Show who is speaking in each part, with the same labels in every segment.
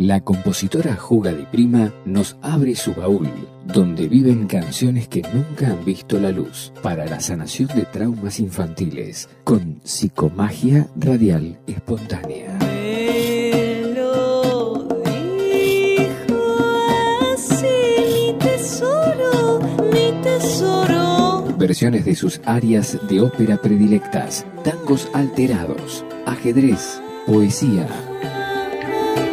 Speaker 1: La compositora Juga Di Prima nos abre su baúl, donde viven canciones que nunca han visto la luz, para la sanación de traumas infantiles, con psicomagia radial espontánea. Versiones de sus áreas de ópera predilectas, tangos alterados, ajedrez, poesía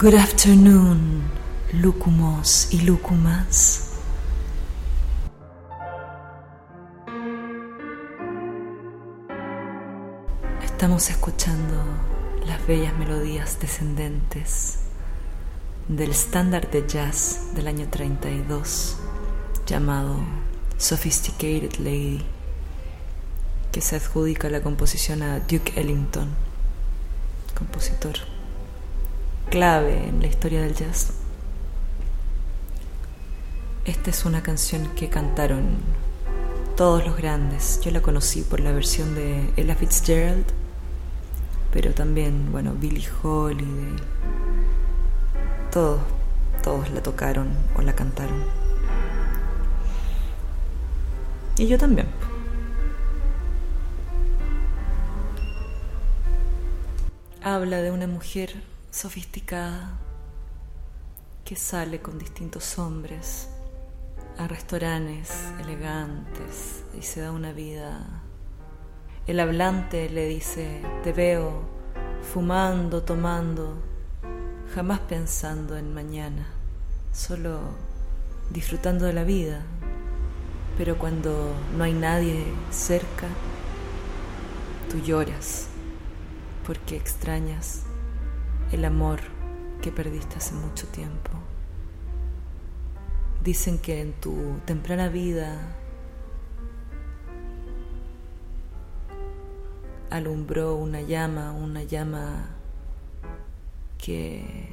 Speaker 2: Good afternoon, lúcumos y lúcumas. Estamos escuchando las bellas melodías descendentes del estándar de jazz del año 32 llamado Sophisticated Lady, que se adjudica la composición a Duke Ellington, compositor clave en la historia del jazz. Esta es una canción que cantaron todos los grandes. Yo la conocí por la versión de Ella Fitzgerald, pero también, bueno, Billie Holiday. Todos, todos la tocaron o la cantaron. Y yo también. Habla de una mujer sofisticada que sale con distintos hombres a restaurantes elegantes y se da una vida. El hablante le dice, te veo fumando, tomando, jamás pensando en mañana, solo disfrutando de la vida. Pero cuando no hay nadie cerca, tú lloras porque extrañas el amor que perdiste hace mucho tiempo. Dicen que en tu temprana vida alumbró una llama, una llama que,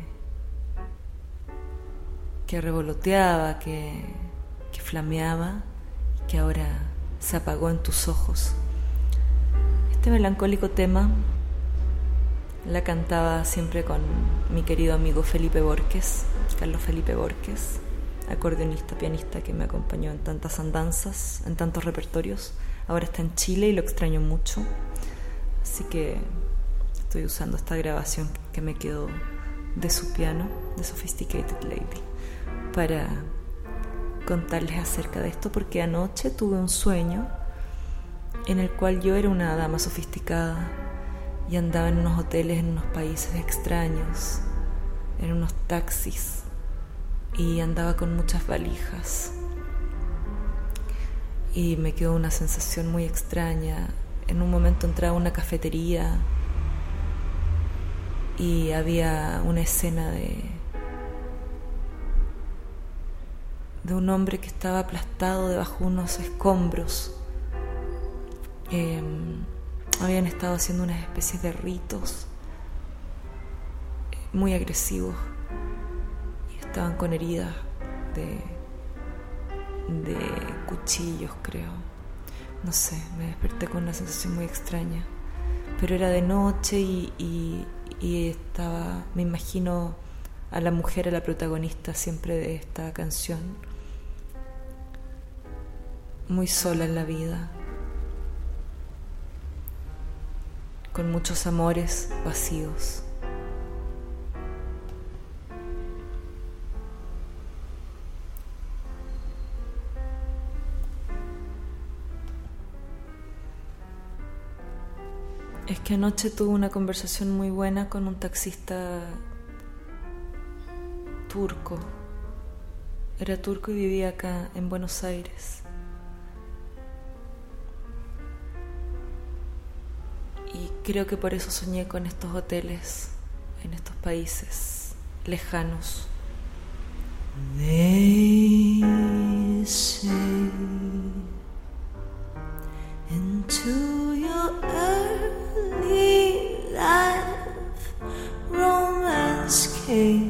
Speaker 2: que revoloteaba, que, que flameaba, que ahora se apagó en tus ojos. Este melancólico tema la cantaba siempre con mi querido amigo Felipe Borges, Carlos Felipe Borges, acordeonista, pianista que me acompañó en tantas andanzas, en tantos repertorios. Ahora está en Chile y lo extraño mucho. Así que estoy usando esta grabación que me quedó de su piano, de Sophisticated Lady, para contarles acerca de esto, porque anoche tuve un sueño en el cual yo era una dama sofisticada y andaba en unos hoteles en unos países extraños, en unos taxis y andaba con muchas valijas. Y me quedó una sensación muy extraña. En un momento entraba a una cafetería y había una escena de de un hombre que estaba aplastado debajo de unos escombros. Eh, habían estado haciendo unas especies de ritos muy agresivos y estaban con heridas de, de cuchillos, creo. No sé, me desperté con una sensación muy extraña. Pero era de noche y, y, y estaba, me imagino a la mujer, a la protagonista siempre de esta canción,
Speaker 3: muy sola en la vida, con muchos amores vacíos. Es que anoche tuve una conversación muy buena con un taxista turco. Era turco y vivía acá en Buenos Aires. Creo que por eso soñé con estos hoteles en estos países lejanos.
Speaker 2: Into your early life romance came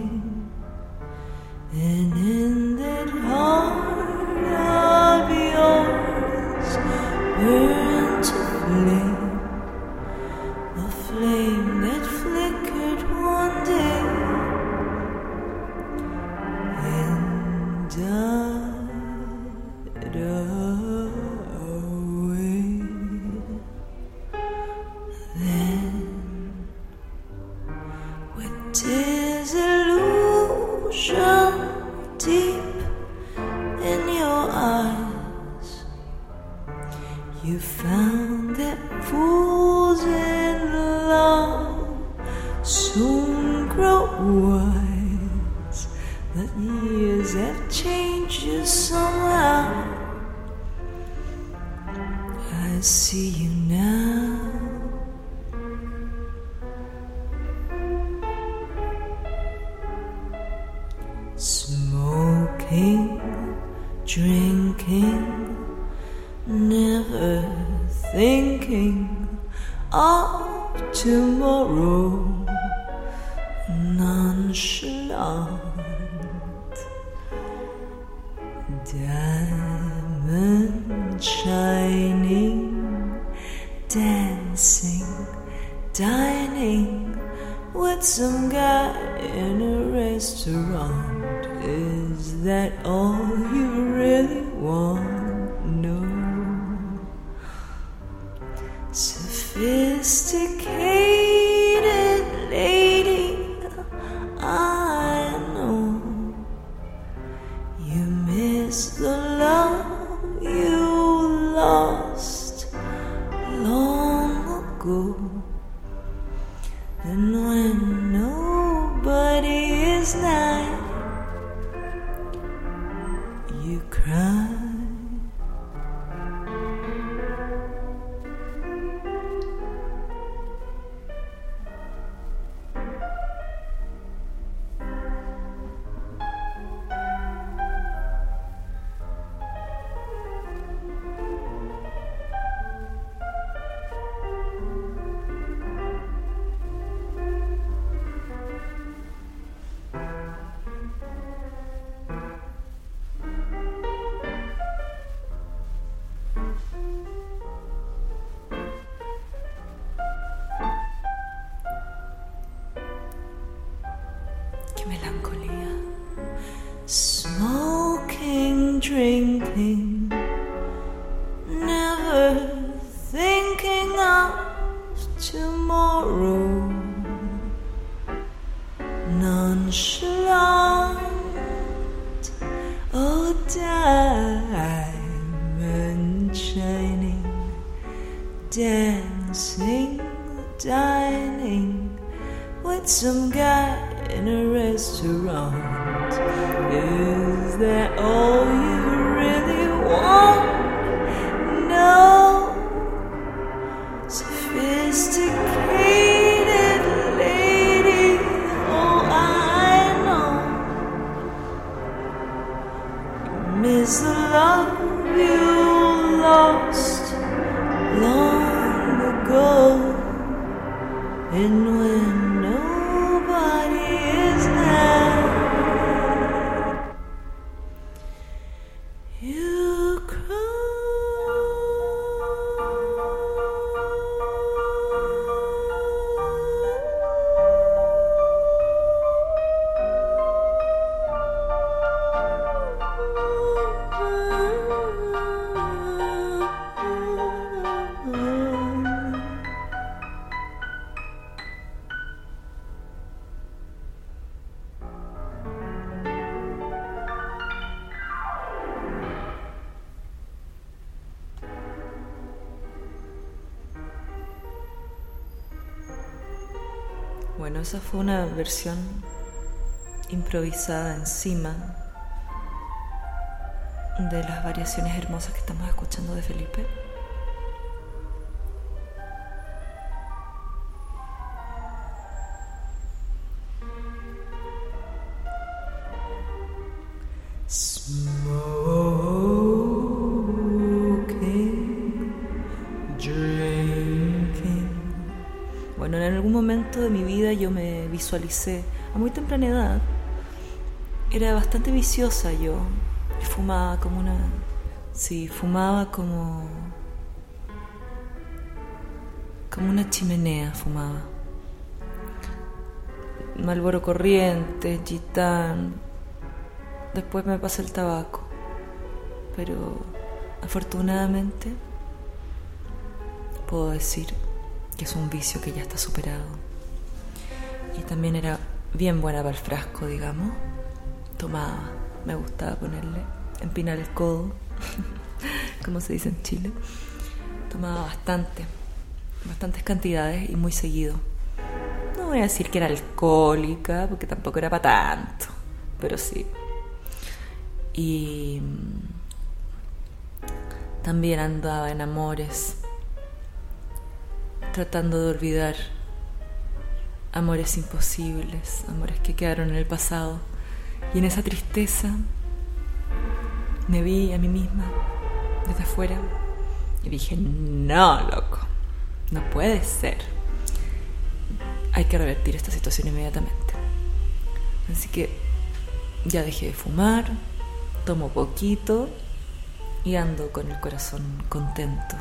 Speaker 2: of tomorrow. Nonchalant, diamond shining, dancing, dining with some guy in a restaurant. Is that all you Sophisticated drinking, never thinking of tomorrow. Nonchalant, oh diamond shining, dancing, dining with some guy in a restaurant. Is that all you really want? No. Sophisticated lady, oh I know. Miss the love you lost long ago. And when nobody esa fue una versión improvisada encima de las variaciones hermosas que estamos escuchando de Felipe. Yo me visualicé a muy temprana edad. Era bastante viciosa yo. Fumaba como una... Sí, fumaba como... Como una chimenea fumaba. Malboro corriente, gitán, Después me pasé el tabaco, pero afortunadamente puedo decir que es un vicio que ya está superado. Y también era bien buena para el frasco, digamos. Tomaba, me gustaba ponerle, empinar el codo, como se dice en Chile. Tomaba bastante, bastantes cantidades y muy seguido. No voy a decir que era alcohólica, porque tampoco era para tanto, pero sí, y también andaba en amores, tratando de olvidar amores imposibles, amores que quedaron en el pasado. Y en esa tristeza me vi a mí misma desde afuera y dije, no, loco, no puede ser. Hay que revertir esta situación inmediatamente. Así que ya dejé de fumar, tomo poquito y ando con el corazón contento.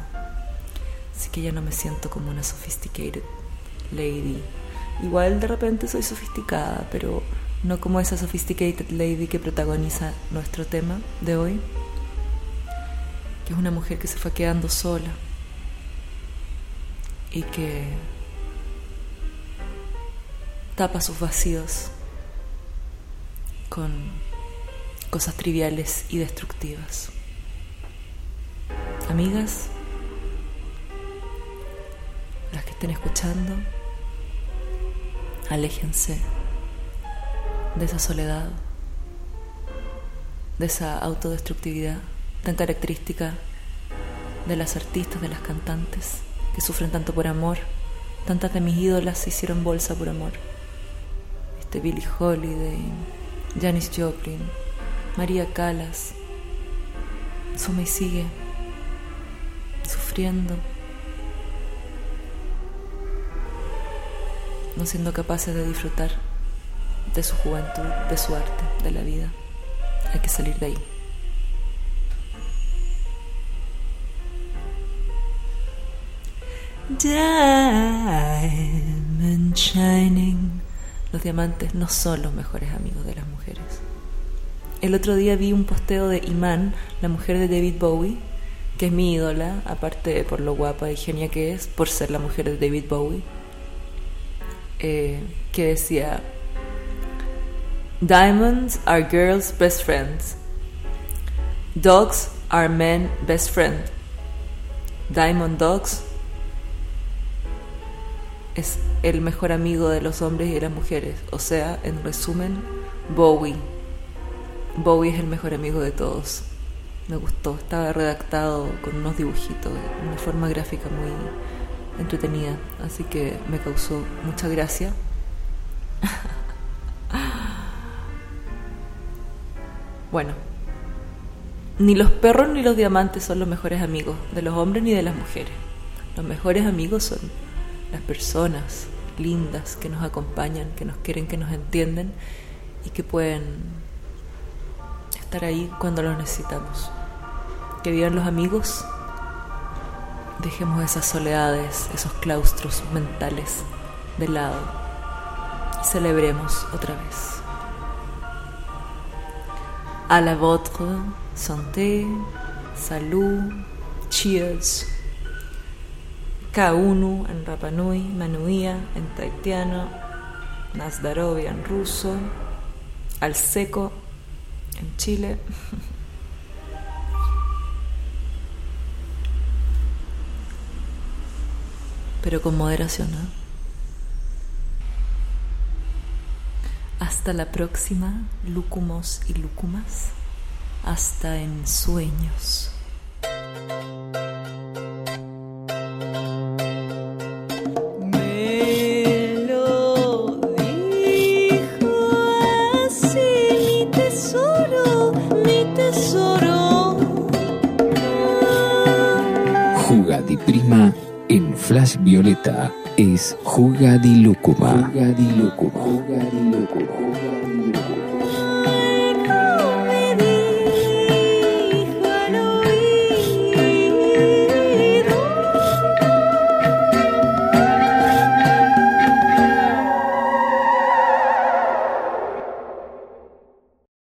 Speaker 2: Así que ya no me siento como una sophisticated lady. Igual de repente soy sofisticada, pero no como esa sophisticated lady que protagoniza nuestro tema de hoy, que es una mujer que se fue quedando sola y que tapa sus vacíos con cosas triviales y destructivas. Amigas, las que estén escuchando, aléjense de esa soledad, de esa autodestructividad tan característica de las artistas, de las cantantes, que sufren tanto por amor. Tantas de mis ídolas se hicieron bolsa por amor. Este Billie Holiday, Janis Joplin, María Calas. Suma y sigue sufriendo, no siendo capaces de disfrutar de su juventud, de su arte, de la vida. Hay que salir de ahí. Diamond shining. Los diamantes no son los mejores amigos de las mujeres. El otro día vi un posteo de Iman, la mujer de David Bowie, que es mi ídola, aparte por lo guapa y genia que es, por ser la mujer de David Bowie, eh, que decía, Diamonds are girls' best friends. Dogs are men' best friend. Diamond Dogs es el mejor amigo de los hombres y de las mujeres. O sea, en resumen, Bowie. Bowie es el mejor amigo de todos. Me gustó, estaba redactado con unos dibujitos, una forma gráfica muy entretenida, así que me causó mucha gracia. bueno, ni los perros ni los diamantes son los mejores amigos de los hombres ni de las mujeres. Los mejores amigos son las personas lindas que nos acompañan, que nos quieren, que nos entienden y que pueden estar ahí cuando lo necesitamos. Que vivan los amigos. Dejemos esas soledades, esos claustros mentales de lado y celebremos otra vez. A la votre santé, salud, cheers. Kaunu en Rapanui, Manuia en taitiano, Nazdarovia en ruso, al seco en Chile. pero con moderación. ¿eh? Hasta la próxima, lúcumos y lúcumas, hasta en sueños.
Speaker 1: Flash Violeta es Jugadilúcuma. Jugadilúcuma.